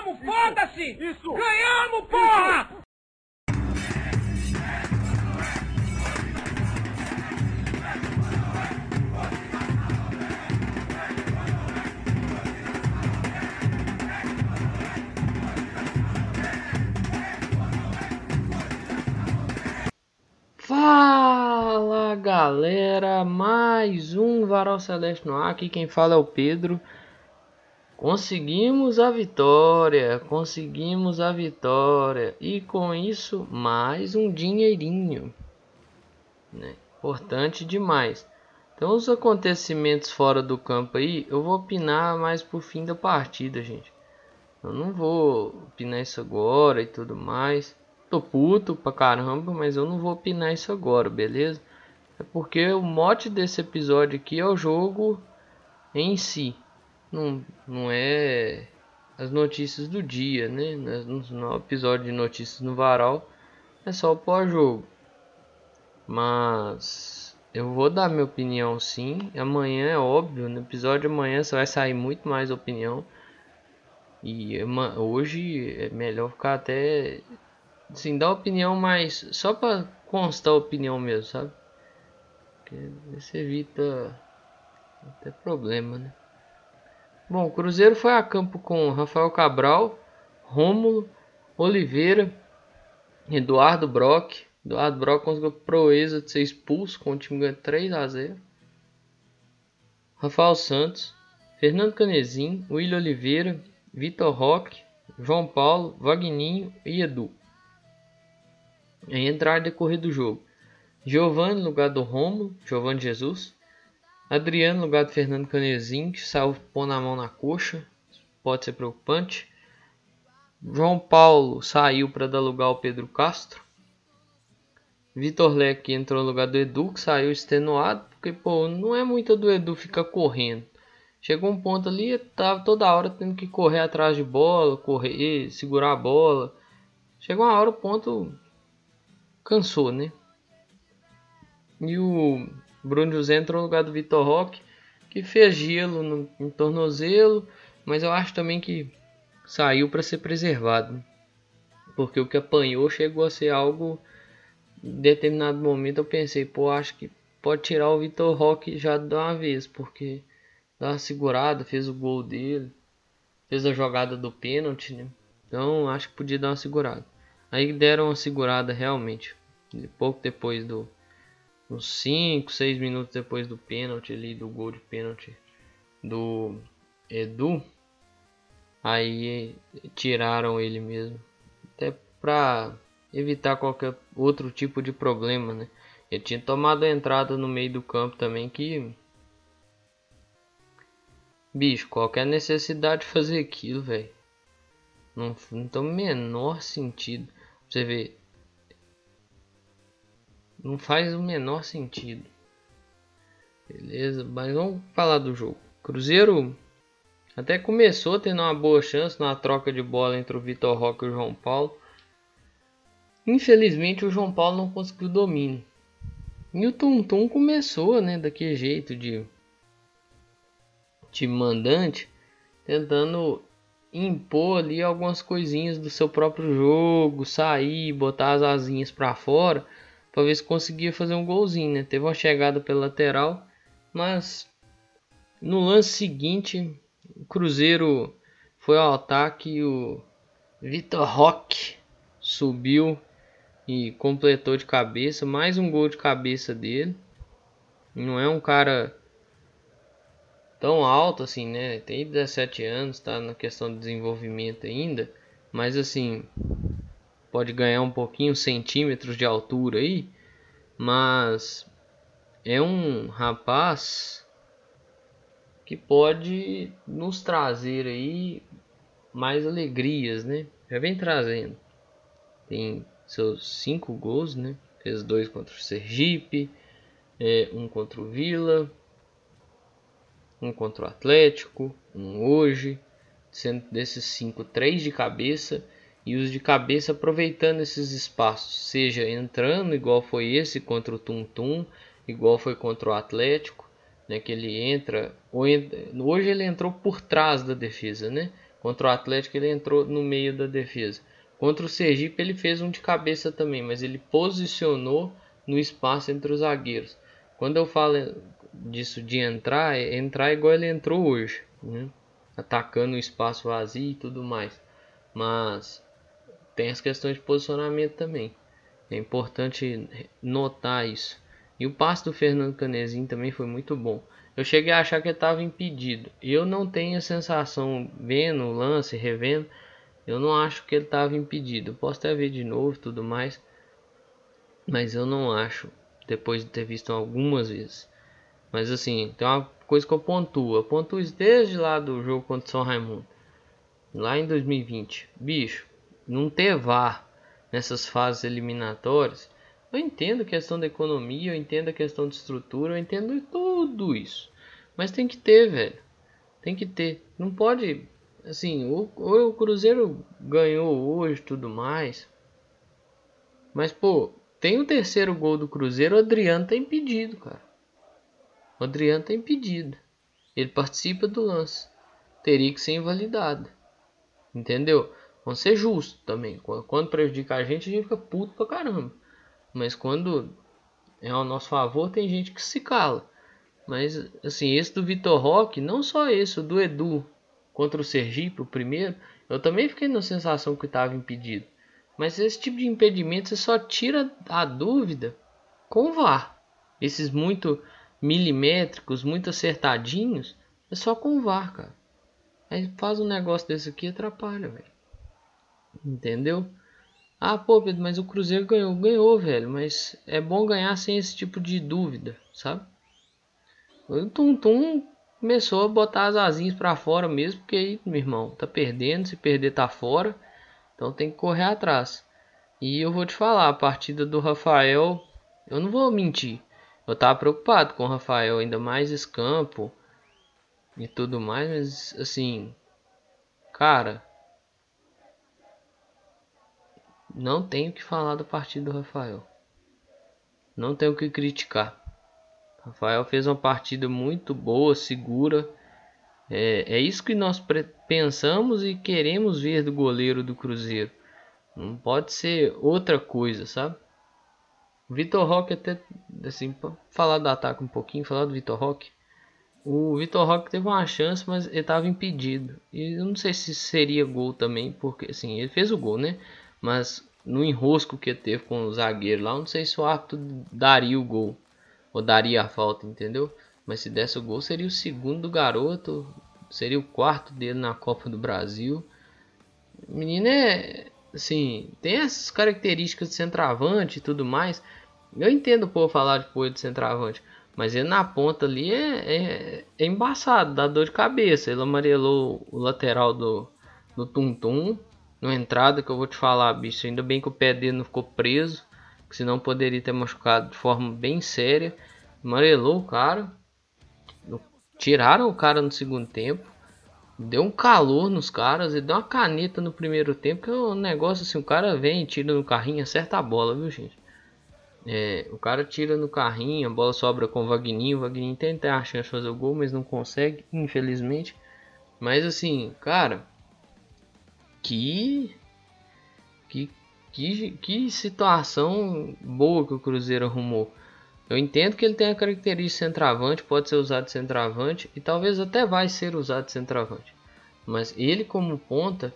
Ganhamos, foda-se! Ganhamos, porra! Fala galera, mais um Varal Celeste no ar. Aqui quem fala é o Pedro. Conseguimos a vitória, conseguimos a vitória e com isso mais um dinheirinho, né? Importante demais. Então os acontecimentos fora do campo aí, eu vou opinar mais pro fim da partida, gente. Eu não vou opinar isso agora e tudo mais. Tô puto pra caramba, mas eu não vou opinar isso agora, beleza? É porque o mote desse episódio aqui é o jogo em si. Não, não é as notícias do dia, né? No episódio de notícias no varal é só o pós-jogo. Mas eu vou dar minha opinião sim. Amanhã é óbvio, no episódio de amanhã você vai sair muito mais opinião. E hoje é melhor ficar até assim, dar opinião mais só para constar a opinião mesmo, sabe? Porque isso evita até problema, né? Bom, o Cruzeiro foi a campo com Rafael Cabral, Rômulo, Oliveira, Eduardo Brock. Eduardo Brock conseguiu proeza de ser expulso com o time ganhando 3 a 0. Rafael Santos, Fernando Canezin, William Oliveira, Vitor Roque, João Paulo, Vagninho e Edu em entrar decorrer do jogo. Giovanni no lugar do Romulo, Giovanni Jesus. Adriano no lugar do Fernando Canezinho, que saiu pondo a mão na coxa, pode ser preocupante. João Paulo saiu para dar lugar ao Pedro Castro. Vitor Leque entrou no lugar do Edu, que saiu extenuado, porque pô, não é muito do Edu ficar correndo. Chegou um ponto ali, tava toda hora tendo que correr atrás de bola, correr, segurar a bola. Chegou uma hora o ponto cansou, né? E o Bruno José entrou no lugar do Vitor Roque, que fez gelo no, no tornozelo, mas eu acho também que saiu para ser preservado. Porque o que apanhou chegou a ser algo. Em determinado momento eu pensei, pô, acho que pode tirar o Vitor Roque já de uma vez, porque dá uma segurada, fez o gol dele, fez a jogada do pênalti, né? Então acho que podia dar uma segurada. Aí deram uma segurada realmente pouco depois do uns 5, 6 minutos depois do pênalti ali, do gol de pênalti do Edu, aí tiraram ele mesmo, até para evitar qualquer outro tipo de problema, né? Ele tinha tomado a entrada no meio do campo também que bicho, qualquer necessidade de fazer aquilo, velho. Não, não tem o menor sentido. Você vê, não faz o menor sentido. Beleza, mas vamos falar do jogo. Cruzeiro até começou tendo uma boa chance na troca de bola entre o Vitor Roque e o João Paulo. Infelizmente o João Paulo não conseguiu domínio. E o Tum Tum começou, né, daquele jeito de de mandante, tentando impor ali algumas coisinhas do seu próprio jogo, sair, botar as asinhas para fora para ver se conseguia fazer um golzinho, né? Teve uma chegada pela lateral, mas no lance seguinte, o Cruzeiro foi ao ataque e o Vitor Roque subiu e completou de cabeça, mais um gol de cabeça dele. Não é um cara tão alto assim, né? Tem 17 anos, tá na questão de desenvolvimento ainda, mas assim, pode ganhar um pouquinho centímetros de altura aí, mas é um rapaz que pode nos trazer aí mais alegrias, né? Já vem trazendo. Tem seus cinco gols, né? Fez dois contra o Sergipe, é, um contra o Vila, um contra o Atlético, um hoje. Sendo desses cinco, três de cabeça e os de cabeça aproveitando esses espaços, seja entrando igual foi esse contra o Tum Tum, igual foi contra o Atlético, né, que ele entra, hoje ele entrou por trás da defesa, né? Contra o Atlético ele entrou no meio da defesa. Contra o Sergipe ele fez um de cabeça também, mas ele posicionou no espaço entre os zagueiros. Quando eu falo disso de entrar, é entrar igual ele entrou hoje, né? atacando o espaço vazio e tudo mais. Mas tem as questões de posicionamento também. É importante notar isso. E o passe do Fernando Canezinho também foi muito bom. Eu cheguei a achar que ele estava impedido. Eu não tenho a sensação, vendo o lance, revendo, eu não acho que ele estava impedido. Eu posso até ver de novo tudo mais. Mas eu não acho, depois de ter visto algumas vezes. Mas assim, tem uma coisa que eu pontuo. Eu pontuo desde lá do jogo contra o São Raimundo. Lá em 2020. Bicho, não ter VAR nessas fases eliminatórias. Eu entendo a questão da economia, eu entendo a questão de estrutura, eu entendo tudo isso. Mas tem que ter, velho. Tem que ter. Não pode. Assim, o, o Cruzeiro ganhou hoje tudo mais. Mas, pô, tem o terceiro gol do Cruzeiro, o Adriano tá impedido, cara. O Adriano tá impedido. Ele participa do lance. Teria que ser invalidado. Entendeu? Vamos ser justos também. Quando prejudica a gente, a gente fica puto pra caramba. Mas quando é ao nosso favor, tem gente que se cala. Mas assim, esse do Vitor Roque, não só esse, o do Edu contra o Sergipe, o primeiro, eu também fiquei na sensação que estava impedido. Mas esse tipo de impedimento você só tira a dúvida com o VAR. Esses muito milimétricos, muito acertadinhos, é só com o VAR, cara. Aí faz um negócio desse aqui e atrapalha, velho. Entendeu? Ah, pô, Pedro, mas o Cruzeiro ganhou. Ganhou, velho. Mas é bom ganhar sem esse tipo de dúvida, sabe? O Tum Tum começou a botar as asinhas para fora mesmo, porque aí, meu irmão, tá perdendo. Se perder, tá fora. Então tem que correr atrás. E eu vou te falar, a partida do Rafael, eu não vou mentir. Eu tava preocupado com o Rafael, ainda mais esse campo e tudo mais, mas assim, cara, não tenho que falar da partida do Rafael. Não tenho que criticar. Rafael fez uma partida muito boa, segura. É, é isso que nós pensamos e queremos ver do goleiro do Cruzeiro. Não pode ser outra coisa, sabe? Vitor Roque até assim, falar do ataque um pouquinho, falar do Vitor Roque. O Vitor Roque teve uma chance, mas ele estava impedido. E eu não sei se seria gol também, porque assim, ele fez o gol, né? Mas no enrosco que teve com o zagueiro lá, não sei se o árbitro daria o gol ou daria a falta, entendeu? Mas se desse o gol, seria o segundo do garoto, seria o quarto dele na Copa do Brasil. O menino é assim, tem essas características de centroavante e tudo mais. Eu entendo o povo falar depois de centroavante, mas ele na ponta ali é, é, é embaçado, dá dor de cabeça. Ele amarelou o lateral do, do Tum Tum na entrada que eu vou te falar, bicho. Ainda bem que o pé dele não ficou preso, que senão poderia ter machucado de forma bem séria. Amarelou o cara, tiraram o cara no segundo tempo, deu um calor nos caras e deu uma caneta no primeiro tempo. Que é um negócio assim: o cara vem, tira no carrinho, acerta a bola, viu, gente? É, o cara tira no carrinho, a bola sobra com o Vagninho. O Vagninho tenta a chance de fazer o gol, mas não consegue, infelizmente. Mas assim, cara, que, que, que, que situação boa que o Cruzeiro arrumou. Eu entendo que ele tem a característica de centroavante, pode ser usado de centroavante e talvez até vai ser usado de centroavante. Mas ele como ponta,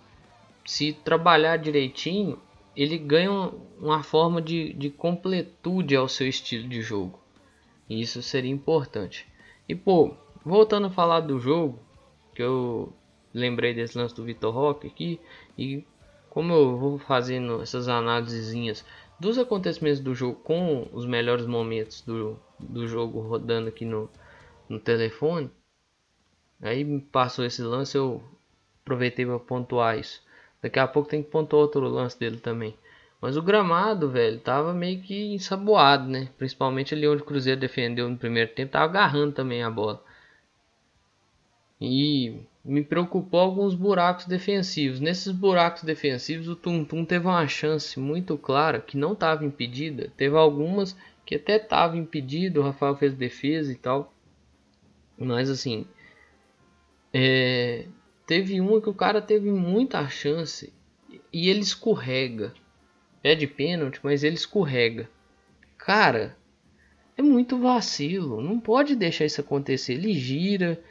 se trabalhar direitinho, ele ganha uma forma de, de completude ao seu estilo de jogo. E isso seria importante. E pô, voltando a falar do jogo, que eu lembrei desse lance do Vitor Roque aqui e como eu vou fazendo essas análises dos acontecimentos do jogo com os melhores momentos do, do jogo rodando aqui no, no telefone, aí passou esse lance, eu aproveitei para pontuar isso. Daqui a pouco tem que pontuar outro lance dele também. Mas o gramado, velho, tava meio que ensaboado, né? Principalmente ali onde o Cruzeiro defendeu no primeiro tempo, tava agarrando também a bola. E me preocupou alguns buracos defensivos. Nesses buracos defensivos, o Tum Tum teve uma chance muito clara que não estava impedida. Teve algumas que até estava impedido, o Rafael fez defesa e tal. Mas assim, é... teve uma que o cara teve muita chance e ele escorrega. É de pênalti, mas ele escorrega. Cara, é muito vacilo. Não pode deixar isso acontecer. Ele gira,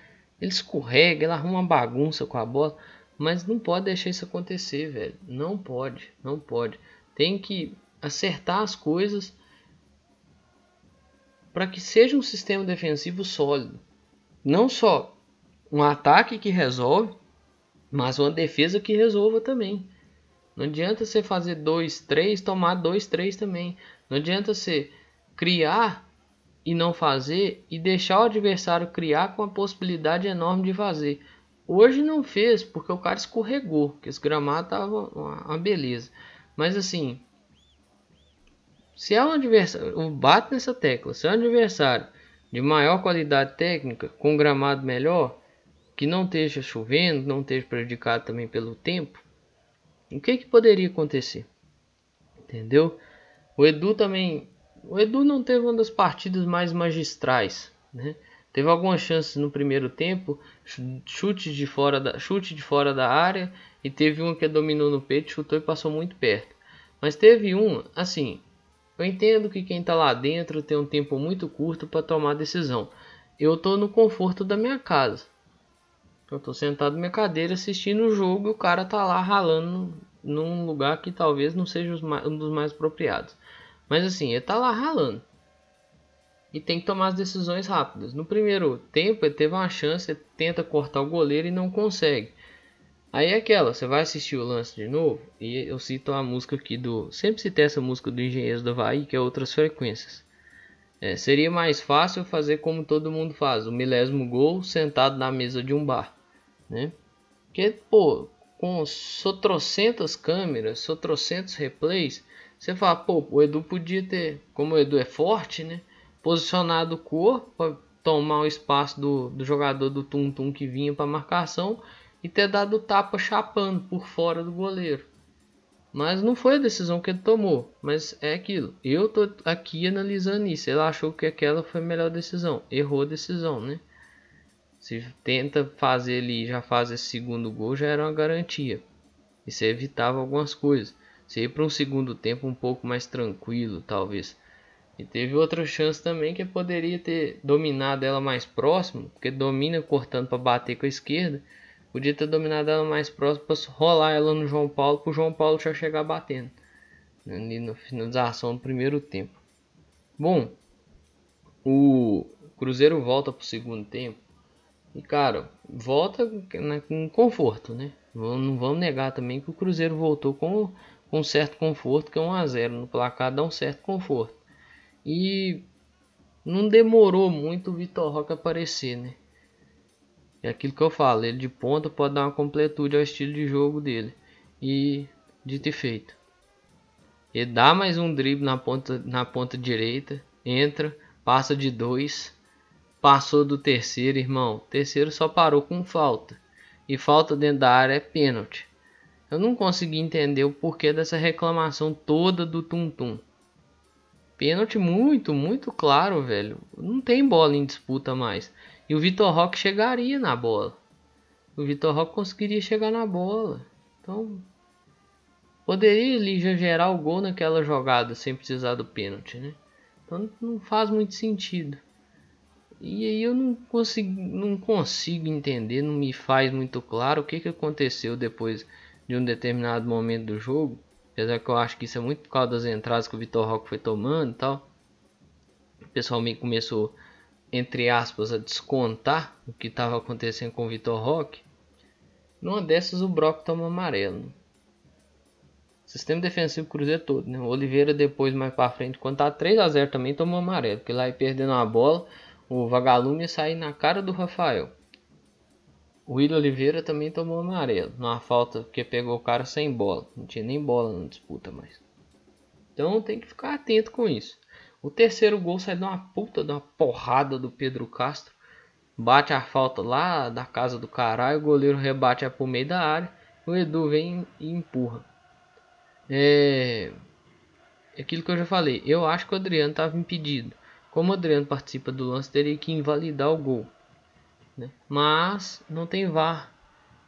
ele escorrega, ele arruma uma bagunça com a bola. Mas não pode deixar isso acontecer, velho. Não pode, não pode. Tem que acertar as coisas para que seja um sistema defensivo sólido. Não só um ataque que resolve, mas uma defesa que resolva também. Não adianta você fazer 2, 3, tomar 2, 3 também. Não adianta você criar e não fazer e deixar o adversário criar com a possibilidade enorme de fazer. Hoje não fez porque o cara escorregou, que esse gramado tava uma beleza. Mas assim, se é um adversário, bate nessa tecla, se é um adversário de maior qualidade técnica, com gramado melhor, que não esteja chovendo, não esteja prejudicado também pelo tempo, o que que poderia acontecer? Entendeu? O Edu também, o Edu não teve uma das partidas mais magistrais, né? Teve algumas chances no primeiro tempo, chute de fora da, chute de fora da área e teve uma que dominou no peito, chutou e passou muito perto. Mas teve um, assim, eu entendo que quem está lá dentro tem um tempo muito curto para tomar decisão. Eu estou no conforto da minha casa. Eu estou sentado na minha cadeira assistindo o jogo e o cara tá lá ralando num lugar que talvez não seja um dos mais apropriados. Mas assim, ele tá lá ralando. E tem que tomar as decisões rápidas. No primeiro tempo, ele teve uma chance, ele tenta cortar o goleiro e não consegue. Aí é aquela, você vai assistir o lance de novo, e eu cito a música aqui do. Sempre citei essa música do Engenheiros do Havaí, que é outras frequências. É, seria mais fácil fazer como todo mundo faz, o milésimo gol sentado na mesa de um bar, né? Porque, pô, com sotrocentas câmeras, sotrocentos replays, você fala, pô, o Edu podia ter, como o Edu é forte, né? Posicionado o corpo para tomar o espaço do, do jogador do tum-tum que vinha para marcação e ter dado tapa chapando por fora do goleiro. Mas não foi a decisão que ele tomou. Mas é aquilo. Eu tô aqui analisando isso. Ele achou que aquela foi a melhor decisão. Errou a decisão, né? Se tenta fazer ali já faz esse segundo gol, já era uma garantia. E você evitava algumas coisas. Você ia para um segundo tempo um pouco mais tranquilo, talvez. E teve outra chance também que poderia ter dominado ela mais próximo, porque domina cortando para bater com a esquerda. Podia ter dominado ela mais próximo para rolar ela no João Paulo para o João Paulo já chegar batendo. Ali na finalização do primeiro tempo. Bom, o Cruzeiro volta para o segundo tempo. E cara, volta com conforto, né? Não vamos negar também que o Cruzeiro voltou com, com um certo conforto, que é 1 a 0 no placar dá um certo conforto. E não demorou muito o Vitor Roque aparecer, né? É aquilo que eu falo, ele de ponta pode dar uma completude ao estilo de jogo dele. E dito e feito. Ele dá mais um drible na ponta, na ponta direita, entra, passa de dois, passou do terceiro, irmão. O terceiro só parou com falta. E falta dentro da área é pênalti. Eu não consegui entender o porquê dessa reclamação toda do Tum Tum. Pênalti muito, muito claro, velho. Não tem bola em disputa mais. E o Vitor Roque chegaria na bola. O Vitor Roque conseguiria chegar na bola. Então, poderia ali já gerar o gol naquela jogada sem precisar do pênalti, né? Então não faz muito sentido. E aí eu não consigo, não consigo entender, não me faz muito claro o que, que aconteceu depois de um determinado momento do jogo. Apesar que eu acho que isso é muito por causa das entradas que o Vitor Roque foi tomando e tal. O pessoal me começou entre aspas, a descontar o que estava acontecendo com o Vitor Roque, numa dessas o Brock toma amarelo. Sistema defensivo Cruzeiro todo, né? O Oliveira depois mais para frente, quando tá 3 a 0 também tomou amarelo, porque lá ia perdendo a bola, o Vagalume ia sair na cara do Rafael. O Will Oliveira também tomou amarelo, numa falta que pegou o cara sem bola, não tinha nem bola na disputa mais. Então tem que ficar atento com isso. O terceiro gol sai de uma puta de uma porrada do Pedro Castro. Bate a falta lá da casa do caralho. O goleiro rebate pro meio da área. O Edu vem e empurra. É... é aquilo que eu já falei. Eu acho que o Adriano estava impedido. Como o Adriano participa do lance, teria que invalidar o gol. Né? Mas não tem VAR.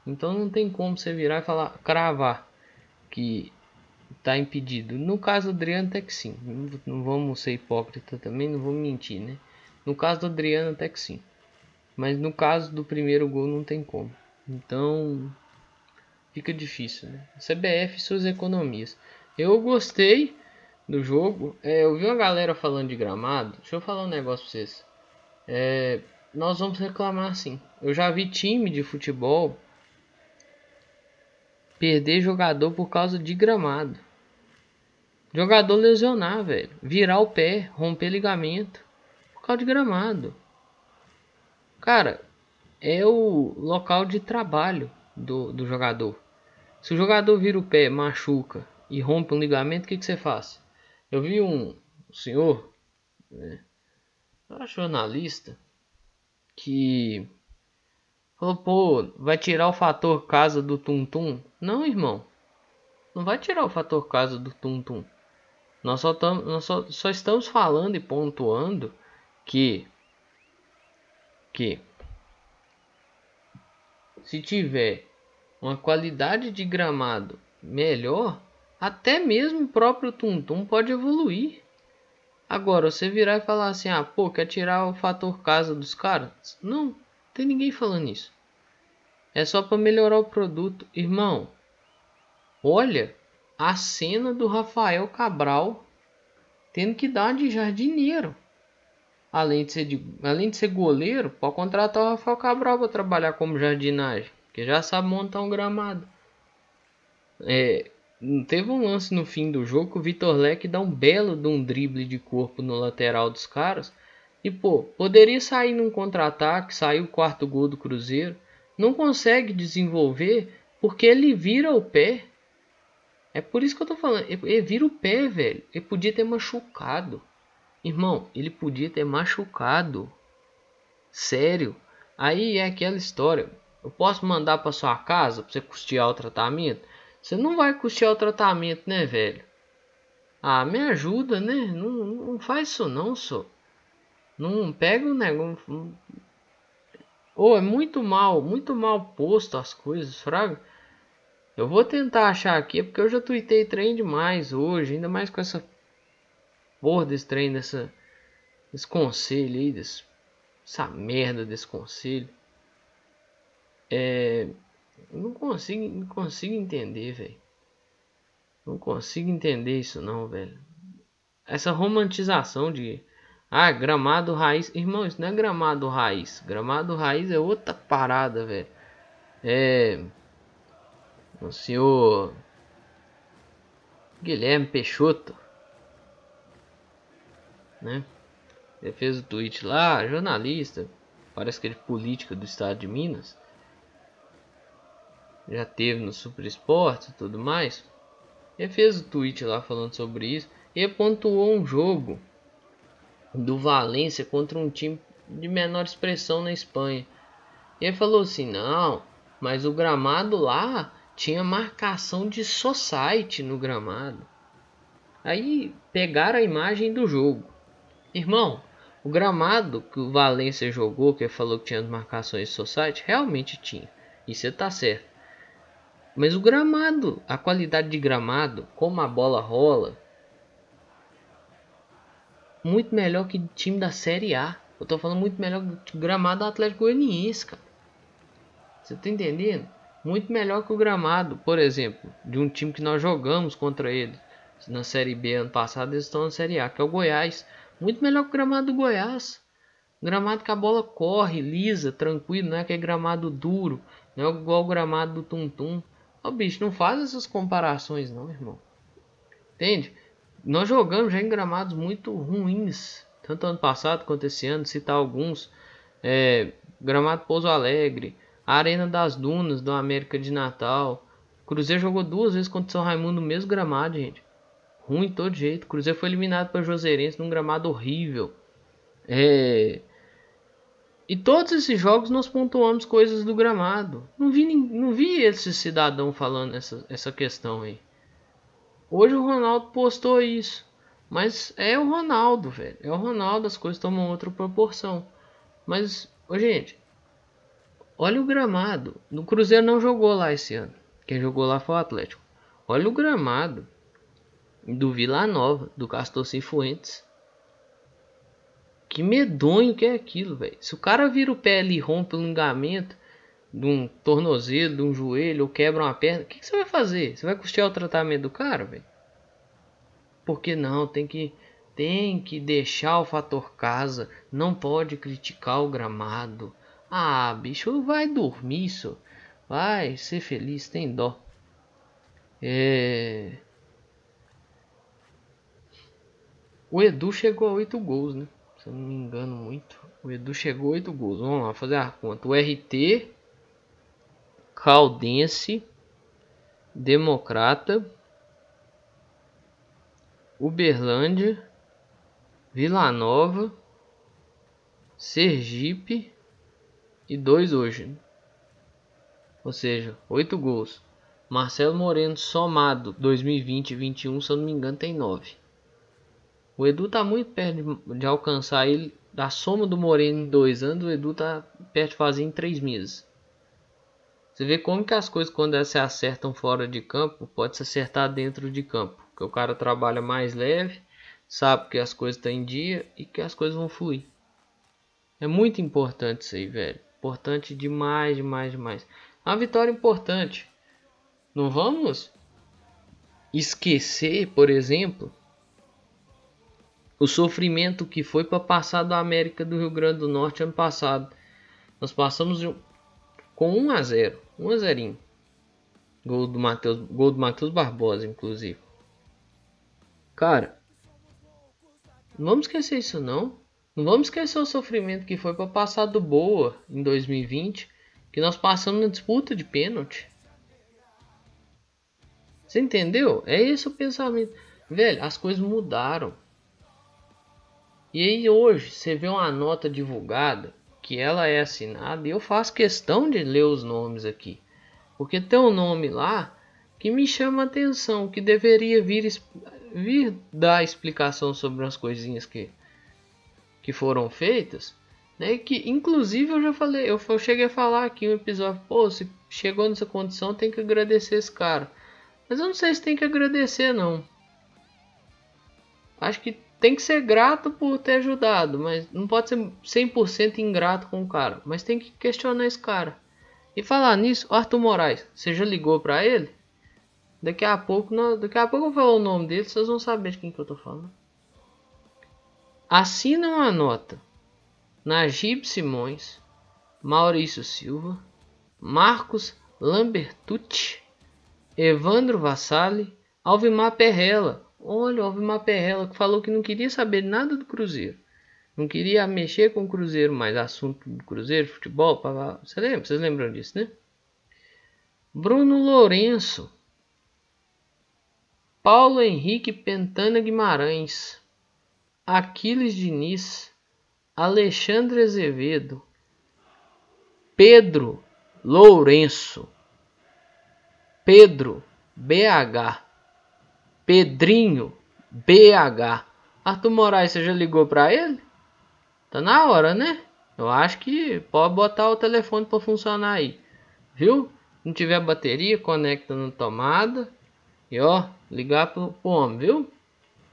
Então não tem como você virar e falar, cravar que tá impedido. No caso do Adriano até que sim. Não vamos ser hipócrita também, não vamos mentir, né? No caso do Adriano até que sim. Mas no caso do primeiro gol não tem como. Então fica difícil, né? CBF suas economias. Eu gostei do jogo. É, eu vi uma galera falando de gramado. Deixa eu falar um negócio pra vocês. É, nós vamos reclamar sim. Eu já vi time de futebol perder jogador por causa de gramado. Jogador lesionar, velho. Virar o pé, romper ligamento por causa de gramado. Cara, é o local de trabalho do, do jogador. Se o jogador vira o pé, machuca e rompe um ligamento, o que, que você faz? Eu vi um senhor, né, jornalista, que falou, pô, vai tirar o fator casa do tum-tum? Não, irmão. Não vai tirar o fator casa do tum-tum. Nós, só, nós só, só estamos falando e pontuando que que se tiver uma qualidade de gramado melhor, até mesmo o próprio Tum Tum pode evoluir. Agora, você virar e falar assim, ah, pô, quer tirar o fator casa dos caras? Não, tem ninguém falando isso. É só para melhorar o produto. Irmão, olha a cena do Rafael Cabral tendo que dar de jardineiro além de ser, de, além de ser goleiro, pode contratar o Rafael Cabral para trabalhar como jardinagem, que já sabe montar um gramado. É, teve um lance no fim do jogo que o Vitor Leque dá um belo de um drible de corpo no lateral dos caras. E pô, poderia sair num contra-ataque, sair o quarto gol do Cruzeiro. Não consegue desenvolver porque ele vira o pé. É por isso que eu tô falando. Ele vira o pé, velho. Ele podia ter machucado. Irmão, ele podia ter machucado. Sério. Aí é aquela história. Eu posso mandar para sua casa para você custear o tratamento? Você não vai custear o tratamento, né, velho? Ah, me ajuda, né? Não, não faz isso não, só. Não pega o negócio. Oh, é muito mal, muito mal posto as coisas, fraga. Eu vou tentar achar aqui, porque eu já tuitei trem demais hoje, ainda mais com essa porra desse trem, dessa, desse conselho aí, desse, essa merda desse conselho. É, não consigo, não consigo entender, velho. Não consigo entender isso não, velho. Essa romantização de ah, gramado raiz, irmão, isso não é gramado raiz. Gramado raiz é outra parada, velho. É o senhor Guilherme Peixoto né? Ele fez o tweet lá, jornalista, parece que ele é política do estado de Minas. Já teve no Super Esporte e tudo mais. Ele fez o tweet lá falando sobre isso. E pontuou um jogo do Valência contra um time de menor expressão na Espanha. E ele falou assim: não, mas o gramado lá tinha marcação de society no gramado. Aí pegaram a imagem do jogo. Irmão, o gramado que o Valência jogou, que ele falou que tinha marcações society, realmente tinha. Isso tá certo. Mas o gramado, a qualidade de gramado, como a bola rola, muito melhor que time da Série A. Eu tô falando muito melhor que o gramado do Atlético Goianiense, cara. Você tá entendendo? Muito melhor que o gramado, por exemplo, de um time que nós jogamos contra ele na Série B ano passado, eles estão na Série A, que é o Goiás. Muito melhor que o gramado do Goiás. Gramado que a bola corre, lisa, tranquilo, não é aquele gramado duro, não é igual o gramado do Tum Tum. Ó, bicho, não faz essas comparações não, irmão. Entende? Nós jogamos já em gramados muito ruins, tanto ano passado quanto esse ano, citar alguns. É, gramado Pouso Alegre, Arena das Dunas do América de Natal. Cruzeiro jogou duas vezes contra o São Raimundo no mesmo gramado, gente ruim de todo jeito. Cruzeiro foi eliminado para Joseirense num gramado horrível. É... E todos esses jogos nós pontuamos coisas do gramado. Não vi, não vi esse cidadão falando essa, essa questão aí. Hoje o Ronaldo postou isso. Mas é o Ronaldo, velho. É o Ronaldo, as coisas tomam outra proporção. Mas, ô, gente, Olha o gramado. No Cruzeiro não jogou lá esse ano. Quem jogou lá foi o Atlético. Olha o gramado do Vila Nova, do Castor Cifuentes. Que medonho que é aquilo, velho. Se o cara vira o pé ali e rompe o ligamento de um tornozelo, de um joelho, ou quebra uma perna, o que, que, você vai fazer? Você vai custear o tratamento do cara, velho? Porque não, tem que tem que deixar o fator casa, não pode criticar o gramado. Ah, bicho, vai dormir, isso. Vai ser feliz, tem dó. É... O Edu chegou a 8 gols, né? Se eu não me engano muito. O Edu chegou a 8 gols. Vamos lá fazer a conta. O RT, Caldense, Democrata, Uberlândia, Vila Nova, Sergipe e dois hoje. Ou seja, oito gols. Marcelo Moreno somado 2020 e 21, se eu não me engano, tem 9. O Edu tá muito perto de, de, alcançar ele. Da soma do Moreno em dois anos, o Edu tá perto de fazer em três meses. Você vê como que as coisas quando elas se acertam fora de campo, pode se acertar dentro de campo. Porque o cara trabalha mais leve, sabe que as coisas estão em dia e que as coisas vão fluir. É muito importante isso aí, velho. Importante demais, demais, demais. É uma vitória importante. Não vamos esquecer, por exemplo, o sofrimento que foi para passar da América do Rio Grande do Norte ano passado. Nós passamos com 1 a 0, 1 a 0. Gol do Matheus, gol do Matheus Barbosa, inclusive. Cara, não vamos esquecer isso não. Não vamos esquecer o sofrimento que foi para passar do Boa em 2020, que nós passamos na disputa de pênalti. Você entendeu? É esse o pensamento. Velho, as coisas mudaram. E aí hoje você vê uma nota divulgada que ela é assinada e eu faço questão de ler os nomes aqui. Porque tem um nome lá que me chama a atenção, que deveria vir vir dar explicação sobre as coisinhas que, que foram feitas, né? Que inclusive eu já falei, eu, eu cheguei a falar aqui no episódio, pô, se chegou nessa condição tem que agradecer esse cara. Mas eu não sei se tem que agradecer não. Acho que tem que ser grato por ter ajudado, mas não pode ser 100% ingrato com o cara, mas tem que questionar esse cara. E falar nisso, Arthur Moraes, você já ligou para ele? Daqui a pouco, não, daqui a pouco eu vou falar o nome dele, vocês vão saber de quem que eu tô falando. Assinam a nota Najib Simões, Maurício Silva, Marcos Lambertucci, Evandro Vassali, Alvimar Perrella. Olha, o Alvimar Perrella que falou que não queria saber nada do Cruzeiro. Não queria mexer com o Cruzeiro mais, assunto do Cruzeiro, futebol, Você lembra? Vocês lembram disso, né? Bruno Lourenço, Paulo Henrique Pentana Guimarães, Aquiles Diniz, Alexandre Azevedo, Pedro Lourenço, Pedro BH, Pedrinho BH. Arthur Moraes, você já ligou para ele? Tá na hora, né? Eu acho que pode botar o telefone para funcionar aí, viu? Se não tiver bateria, conecta na tomada e ó, ligar pro, pro homem, viu?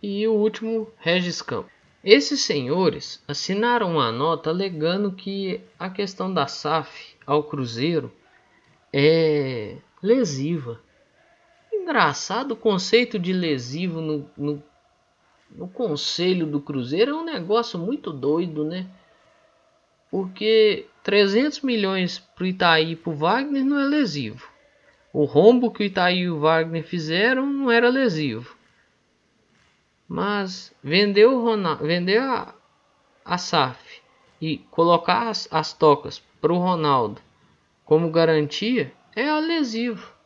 E o último, Regis Campos. Esses senhores assinaram uma nota alegando que a questão da SAF ao Cruzeiro é lesiva. Engraçado o conceito de lesivo no, no, no conselho do Cruzeiro é um negócio muito doido, né? Porque 300 milhões para o Itaí e para o Wagner não é lesivo. O rombo que o Itaí e o Wagner fizeram não era lesivo. Mas vender, o Ronaldo, vender a, a SAF e colocar as, as tocas para o Ronaldo como garantia é lesivo.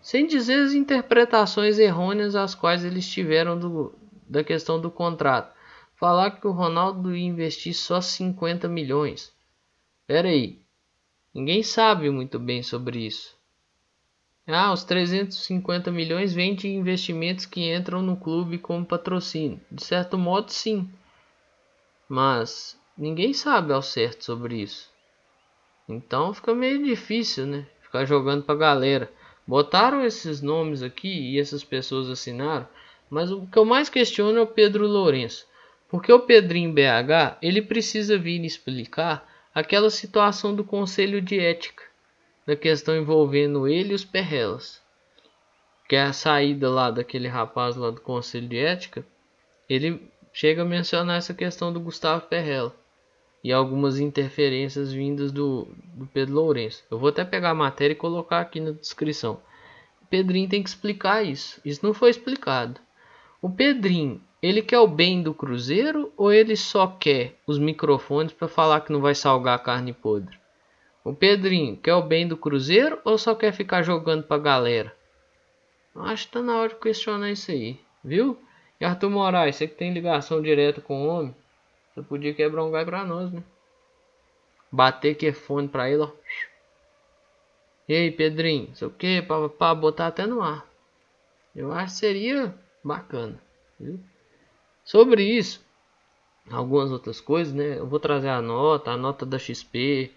Sem dizer as interpretações errôneas às quais eles tiveram do, da questão do contrato. Falar que o Ronaldo ia investir só 50 milhões. Pera aí. Ninguém sabe muito bem sobre isso. Ah, os 350 milhões vêm de investimentos que entram no clube como patrocínio. De certo modo, sim. Mas ninguém sabe ao certo sobre isso. Então fica meio difícil, né? Ficar jogando pra galera. Botaram esses nomes aqui e essas pessoas assinaram, mas o que eu mais questiono é o Pedro Lourenço. Porque o Pedrinho BH, ele precisa vir explicar aquela situação do conselho de ética, da questão envolvendo ele e os perrelas. Que é a saída lá daquele rapaz lá do conselho de ética, ele chega a mencionar essa questão do Gustavo Perrella e algumas interferências vindas do, do Pedro Lourenço. Eu vou até pegar a matéria e colocar aqui na descrição. O Pedrinho tem que explicar isso. Isso não foi explicado. O Pedrinho, ele quer o bem do Cruzeiro ou ele só quer os microfones para falar que não vai salgar a carne podre? O Pedrinho quer o bem do Cruzeiro ou só quer ficar jogando pra galera? Acho que tá na hora de questionar isso aí, viu? E Arthur Moraes, você que tem ligação direta com o homem, você podia quebrar um galho pra nós, né? Bater que fone pra ele, ó. E aí, Pedrinho, sei o que? Pra, pra botar até no ar. Eu acho que seria bacana. Viu? Sobre isso, algumas outras coisas, né? Eu vou trazer a nota, a nota da XP,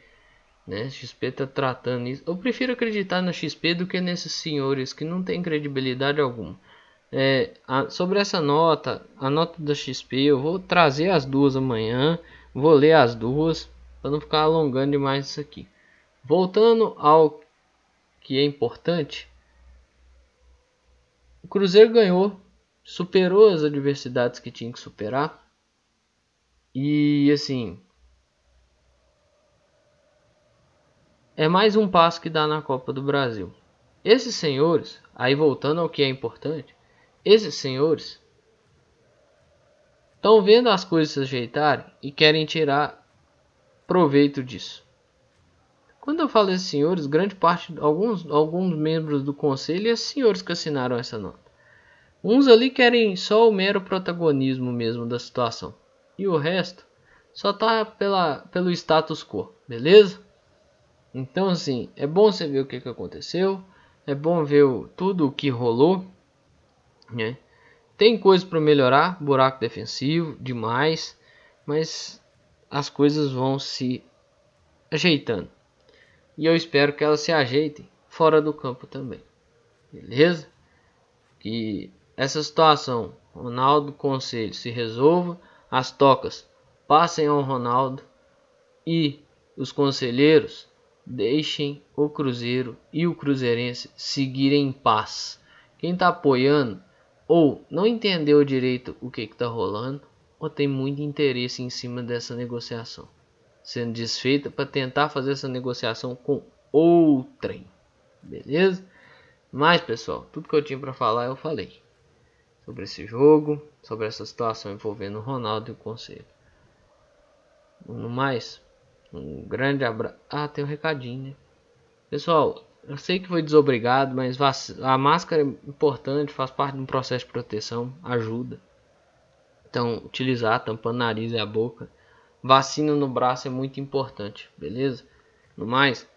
né? XP tá tratando isso. Eu prefiro acreditar na XP do que nesses senhores que não tem credibilidade alguma. É, a, sobre essa nota, a nota da XP, eu vou trazer as duas amanhã, vou ler as duas para não ficar alongando demais isso aqui. Voltando ao que é importante, o Cruzeiro ganhou, superou as adversidades que tinha que superar e assim é mais um passo que dá na Copa do Brasil. Esses senhores, aí voltando ao que é importante, esses senhores estão vendo as coisas se ajeitarem e querem tirar proveito disso. Quando eu falo esses senhores, grande parte, alguns, alguns membros do conselho e esses senhores que assinaram essa nota. Uns ali querem só o mero protagonismo mesmo da situação. E o resto só tá pela, pelo status quo, beleza? Então assim, é bom você ver o que, que aconteceu. É bom ver o, tudo o que rolou. Né? Tem coisas para melhorar, buraco defensivo demais, mas as coisas vão se ajeitando. E eu espero que elas se ajeitem fora do campo também. Beleza? Que essa situação, Ronaldo Conselho se resolva, as tocas passem ao Ronaldo e os conselheiros deixem o Cruzeiro e o Cruzeirense seguirem em paz. Quem está apoiando ou não entendeu direito o que está rolando, ou tem muito interesse em cima dessa negociação sendo desfeita para tentar fazer essa negociação com outrem. Beleza? Mas pessoal, tudo que eu tinha para falar eu falei sobre esse jogo, sobre essa situação envolvendo o Ronaldo e o conselho. No mais, um grande abraço. Ah, tem um recadinho, né? Pessoal, eu sei que foi desobrigado, mas a máscara é importante, faz parte de um processo de proteção, ajuda. Então, utilizar tampando o nariz e a boca. Vacina no braço é muito importante, beleza? No mais,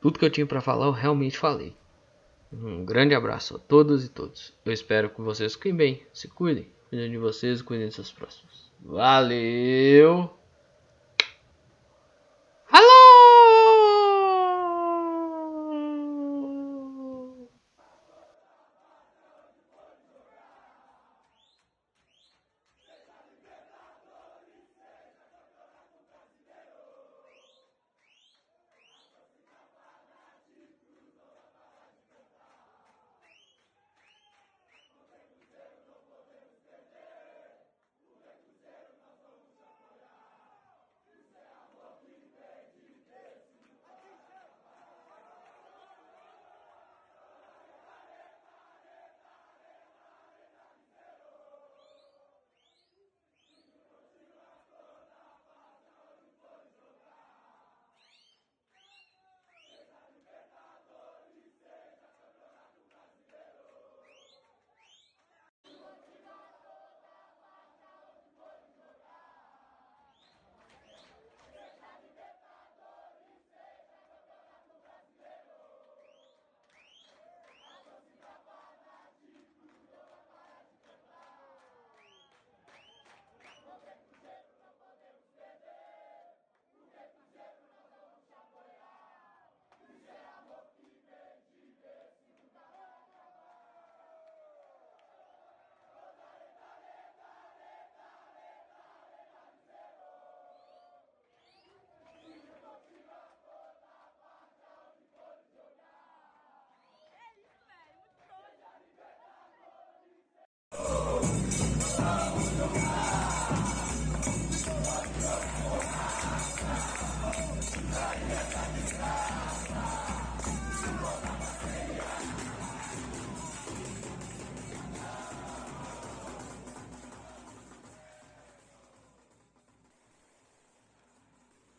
tudo que eu tinha para falar eu realmente falei. Um grande abraço a todos e todos. Eu espero que vocês fiquem bem, se cuidem, cuidem de vocês e cuidem dos seus próximos. Valeu!